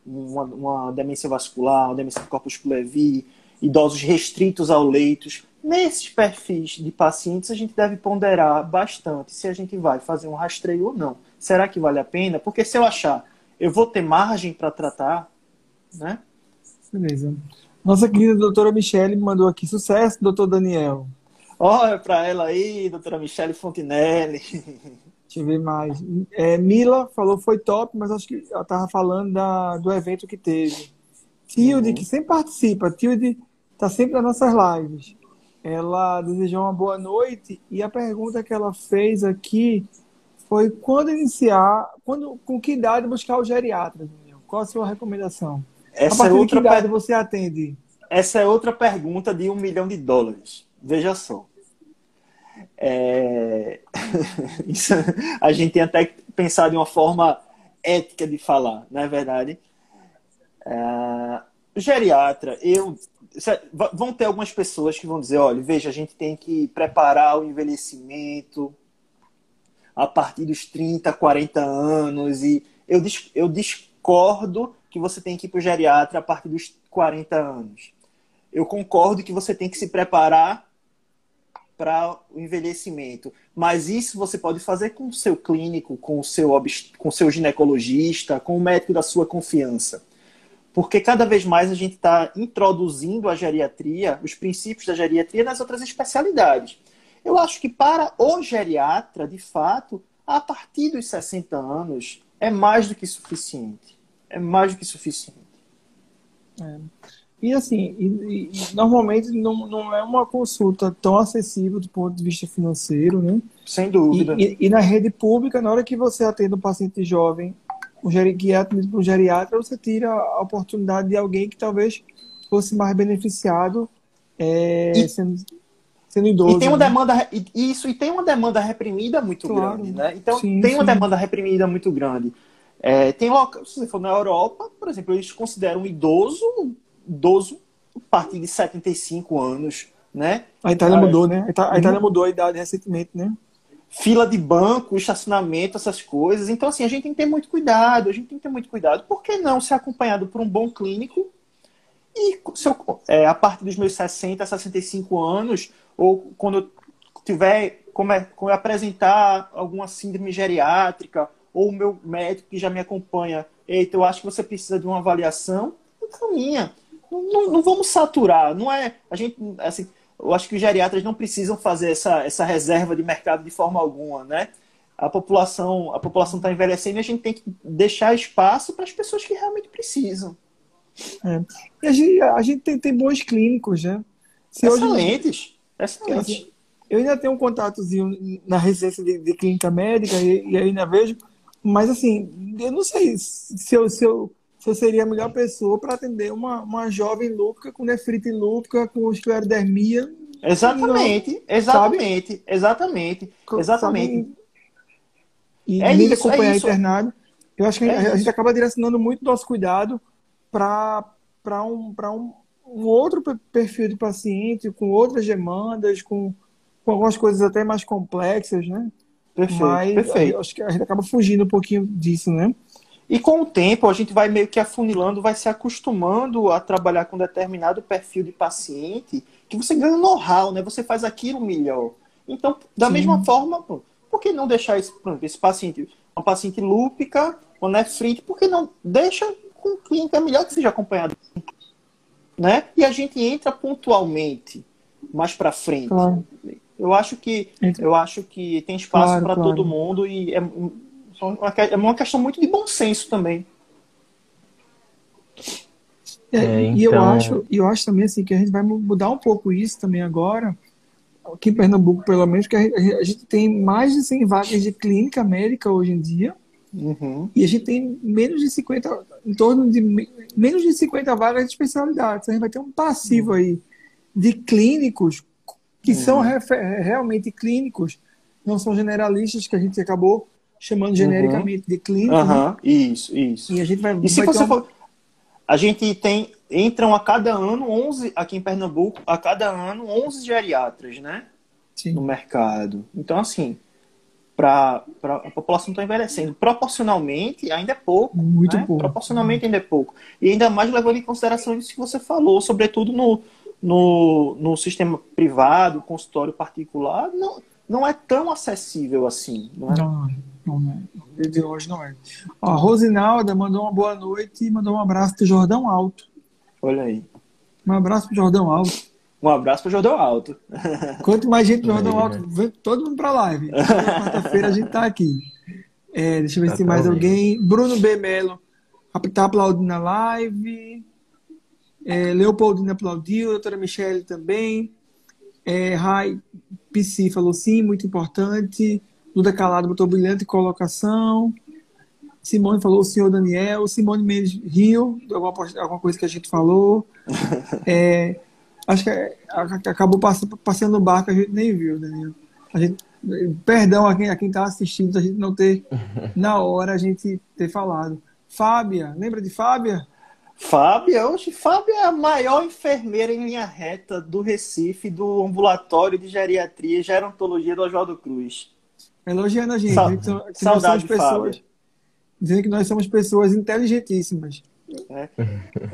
uma, uma demência vascular, uma demência do corpus-levi, idosos restritos ao leitos. Nesses perfis de pacientes, a gente deve ponderar bastante se a gente vai fazer um rastreio ou não. Será que vale a pena? Porque se eu achar, eu vou ter margem para tratar, né? Beleza. Nossa querida doutora Michele me mandou aqui. Sucesso, doutor Daniel. Olha para ela aí, doutora Michele Fontinelli. *laughs* Deixa eu ver mais. É, Mila falou foi top, mas acho que ela estava falando da, do evento que teve. Tilde, uhum. que sempre participa, Tilde está sempre nas nossas lives. Ela desejou uma boa noite e a pergunta que ela fez aqui foi quando iniciar, quando, com que idade buscar o geriatra, Daniel? Qual a sua recomendação? Essa a partir é outra de que idade per... você atende? Essa é outra pergunta de um milhão de dólares. Veja só. É... *laughs* A gente tem até que pensar de uma forma ética de falar, não é verdade? É... Geriatra, eu vão ter algumas pessoas que vão dizer, olha, veja, a gente tem que preparar o envelhecimento a partir dos 30, 40 anos e eu, eu discordo que você tem que ir para o geriatra a partir dos 40 anos. Eu concordo que você tem que se preparar para o envelhecimento. Mas isso você pode fazer com o seu clínico, com o seu, com o seu ginecologista, com o médico da sua confiança. Porque cada vez mais a gente está introduzindo a geriatria, os princípios da geriatria nas outras especialidades. Eu acho que para o geriatra, de fato, a partir dos 60 anos, é mais do que suficiente. É mais do que suficiente. É. E assim, e, e, normalmente não, não é uma consulta tão acessível do ponto de vista financeiro, né? Sem dúvida. E, e na rede pública, na hora que você atende um paciente jovem, é atendido por um geriatra, você tira a oportunidade de alguém que talvez fosse mais beneficiado é, e, sendo, sendo idoso. E tem uma né? demanda, isso, e tem uma demanda reprimida muito claro, grande, né? Então, sim, tem uma sim. demanda reprimida muito grande. É, tem locais, se você for na Europa, por exemplo, eles consideram idoso idoso a partir de 75 anos, né? A Itália mudou, né? A Itália mudou a idade recentemente, né? Fila de banco, estacionamento, essas coisas. Então, assim, a gente tem que ter muito cuidado, a gente tem que ter muito cuidado. Por que não ser acompanhado por um bom clínico? E se eu, é, a partir dos meus 60, 65 anos, ou quando eu tiver, como, é, como eu apresentar alguma síndrome geriátrica, ou o meu médico que já me acompanha, eita, eu acho que você precisa de uma avaliação, encaminha não, não, não, vamos saturar. Não é a gente assim. Eu acho que os geriatras não precisam fazer essa, essa reserva de mercado de forma alguma, né? A população a população está envelhecendo e a gente tem que deixar espaço para as pessoas que realmente precisam. É. E a gente, a gente tem, tem bons clínicos, né? Se excelentes, hoje, excelentes. Assim, eu ainda tenho um contatozinho na residência de, de clínica médica e, e ainda vejo, mas assim, eu não sei se eu, se eu eu seria a melhor pessoa para atender uma, uma jovem lúpica com nefrite lúpica, com esclerodermia. Exatamente, não, exatamente, sabe? exatamente, exatamente. E é nem acompanhar é internado. Eu acho que é a, a gente acaba direcionando muito nosso cuidado para um, um, um outro perfil de paciente, com outras demandas, com, com algumas coisas até mais complexas, né? Perfeito, Mas perfeito. acho que a gente acaba fugindo um pouquinho disso, né? E com o tempo, a gente vai meio que afunilando, vai se acostumando a trabalhar com determinado perfil de paciente, que você ganha know-how, né? Você faz aquilo melhor. Então, da Sim. mesma forma, por que não deixar esse, esse paciente, uma paciente lúpica, ou nefrite, por que não deixa com um clínica melhor que seja acompanhado? Né? E a gente entra pontualmente mais para frente. Claro. Eu acho que eu acho que tem espaço claro, para claro. todo mundo e é é uma questão muito de bom senso também. É, é, então... E eu então- acho, eu acho também assim que a gente vai mudar um pouco isso também agora, aqui em Pernambuco, pelo menos, que a gente, a gente tem mais de 100 vagas de clínica médica hoje em dia. Uhum. E a gente tem menos de 50, em torno de menos de 50 vagas de especialidades. A gente vai ter um passivo uhum. aí de clínicos que uhum. são realmente clínicos, não são generalistas que a gente acabou chamando genericamente uhum. de clínico. Uhum. Né? Isso, isso. E a gente vai. E se vai você for... A gente tem entram a cada ano 11, aqui em Pernambuco, a cada ano 11 geriatras, né? Sim. No mercado. Então, assim, para a população está envelhecendo. Proporcionalmente, ainda é pouco. Muito né? pouco. Proporcionalmente, ainda é pouco. E ainda mais levando em consideração isso que você falou, sobretudo no, no, no sistema privado, consultório particular, não, não é tão acessível assim. Não é? Não, não é. De hoje não é. Ó, a Rosinalda mandou uma boa noite e mandou um abraço pro Jordão Alto. Olha aí. Um abraço pro Jordão Alto. Um abraço para o Jordão Alto. *laughs* Quanto mais gente pro Jordão Aí, Alto, vem todo mundo pra live. Quarta-feira a gente tá aqui. É, deixa eu ver Tá se tem mais alguém. Bruno B. Melo tá aplaudindo a live. É, Leopoldina aplaudiu, doutora Michele também. É, Rai PC falou sim, muito importante. Duda Calado botou brilhante colocação. Simone falou o senhor Daniel. Simone Mendes riu de alguma, alguma coisa que a gente falou. *laughs* É, acho que acabou passando, passeando no barco, a gente nem viu, Daniel. A gente, perdão a quem a está assistindo, a gente não ter, *laughs* na hora, a gente ter falado. Fábia, lembra de Fábia? Fábia, hoje, Fábia é a maior enfermeira em linha reta do Recife, do ambulatório de geriatria e gerontologia do Oswaldo Cruz. Elogiando a gente. Sa- que que nós saudade, somos pessoas, Fábia. dizendo que nós somos pessoas inteligentíssimas.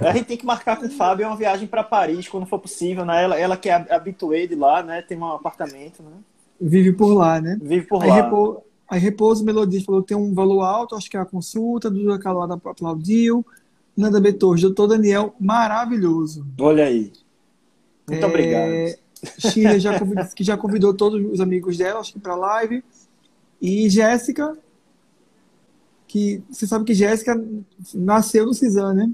A gente tem que marcar com Fábio uma viagem para Paris quando for possível, né? Ela, ela que é habituê de lá, né? Tem um apartamento, né? Vive por lá, né? Vive por Aí, lá. Repouso, aí Repouso Melodias falou que tem um valor alto, acho que é a consulta. Duda Calada aplaudiu. Nanda Betor, doutor Daniel, maravilhoso. Olha aí. Muito É, obrigado. Sheila já convidou, que já convidou todos os amigos dela, acho que para live. E Jéssica, que você sabe que Jéssica nasceu no Cisan, né?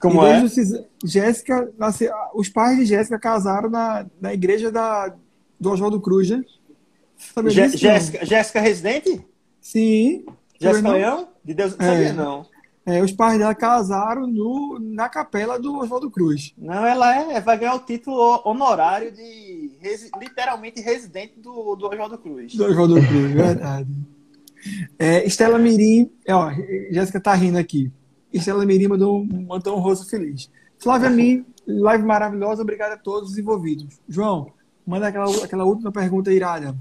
Como E é? Cisan- Jéssica nasceu, os pais de Jéssica casaram na, na igreja da, do Oswaldo Cruz, né? Jéssica, Jéssica Residente? Sim. Jéssica? Leão? De Deus, não É. sabia não. É, os pais dela casaram no, na capela do Oswaldo Cruz. Não, ela é, vai ganhar o título honorário de resi- literalmente residente do, do Oswaldo Cruz. Do Oswaldo Cruz, *laughs* verdade. É, Estela Mirim, ó, Jéssica tá rindo aqui. Estela Mirim mandou, um- mandou um rosto feliz. Flávia Min, live maravilhosa, obrigado a todos os envolvidos. João, manda aquela, aquela última pergunta irada.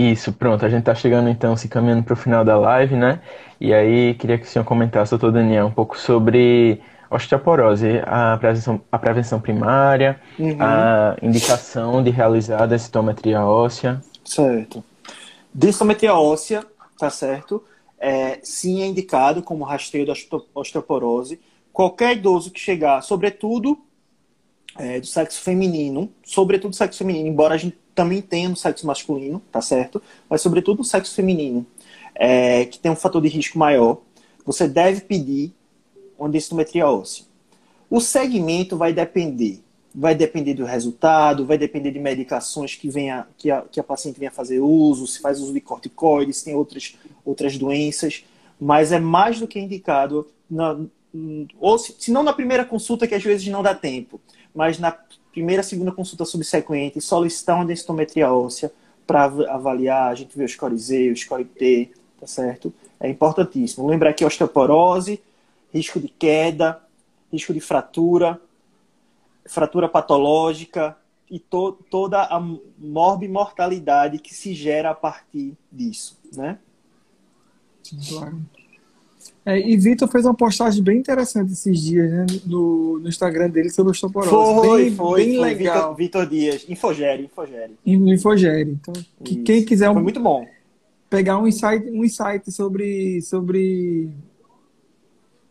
Isso, pronto. A gente tá chegando então, se caminhando para o final da live, né? E aí, queria que o senhor comentasse, doutor Daniel, um pouco sobre osteoporose, a prevenção, a prevenção primária, Uhum. a indicação de realizar a densitometria óssea. Certo. Densitometria óssea, tá certo? É, sim, é indicado como rastreio da osteo- osteoporose. Qualquer idoso que chegar, sobretudo é, do sexo feminino, sobretudo do sexo feminino, embora a gente também tenha no sexo masculino, tá certo? Mas sobretudo no sexo feminino, é, que tem um fator de risco maior, você deve pedir uma densitometria óssea. O segmento vai depender. Vai depender do resultado, vai depender de medicações que, venha, que, a, que a paciente venha fazer uso, se faz uso de corticoides, se tem outras, outras doenças, mas é mais do que indicado, na, ou se, se não na primeira consulta, que às vezes não dá tempo, mas na primeira, segunda consulta subsequente, solicitar uma densitometria óssea para avaliar, a gente vê o score Z, o score T, tá certo? É importantíssimo. Lembrar que osteoporose, risco de queda, risco de fratura, fratura patológica e to toda a morbimortalidade que se gera a partir disso, né? Claro. É, e Vitor fez uma postagem bem interessante esses dias né, no, no Instagram dele sobre osteoporose. Foi, bem, foi, bem foi legal. Vitor, Vitor Dias, Infogere, Infogere. Infogere. Então, que quem quiser Foi um, muito bom. pegar um insight, um insight sobre, sobre,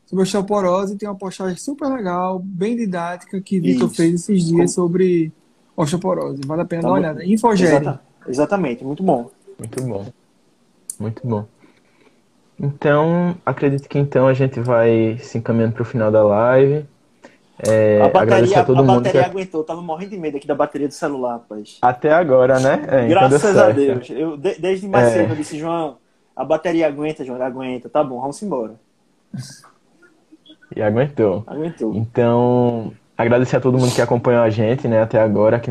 sobre osteoporose, tem uma postagem super legal, bem didática, que Vitor fez esses dias sobre osteoporose. Vale a pena Tá dar uma olhada. Infogere. Exata- exatamente, muito bom. Muito bom. Muito bom. Então, acredito que então a gente vai se encaminhando para o final da live. É, a bateria, a todo a mundo que bateria aguentou, tava morrendo de medo aqui da bateria do celular, rapaz. até agora, né? É, então Graças a. Deus. Eu, de- desde mais É. cedo eu disse, João, a bateria aguenta, João, aguenta. Tá bom, vamos embora. E aguentou. Aguentou. Então, agradecer a todo mundo que acompanhou a gente, né, até agora, que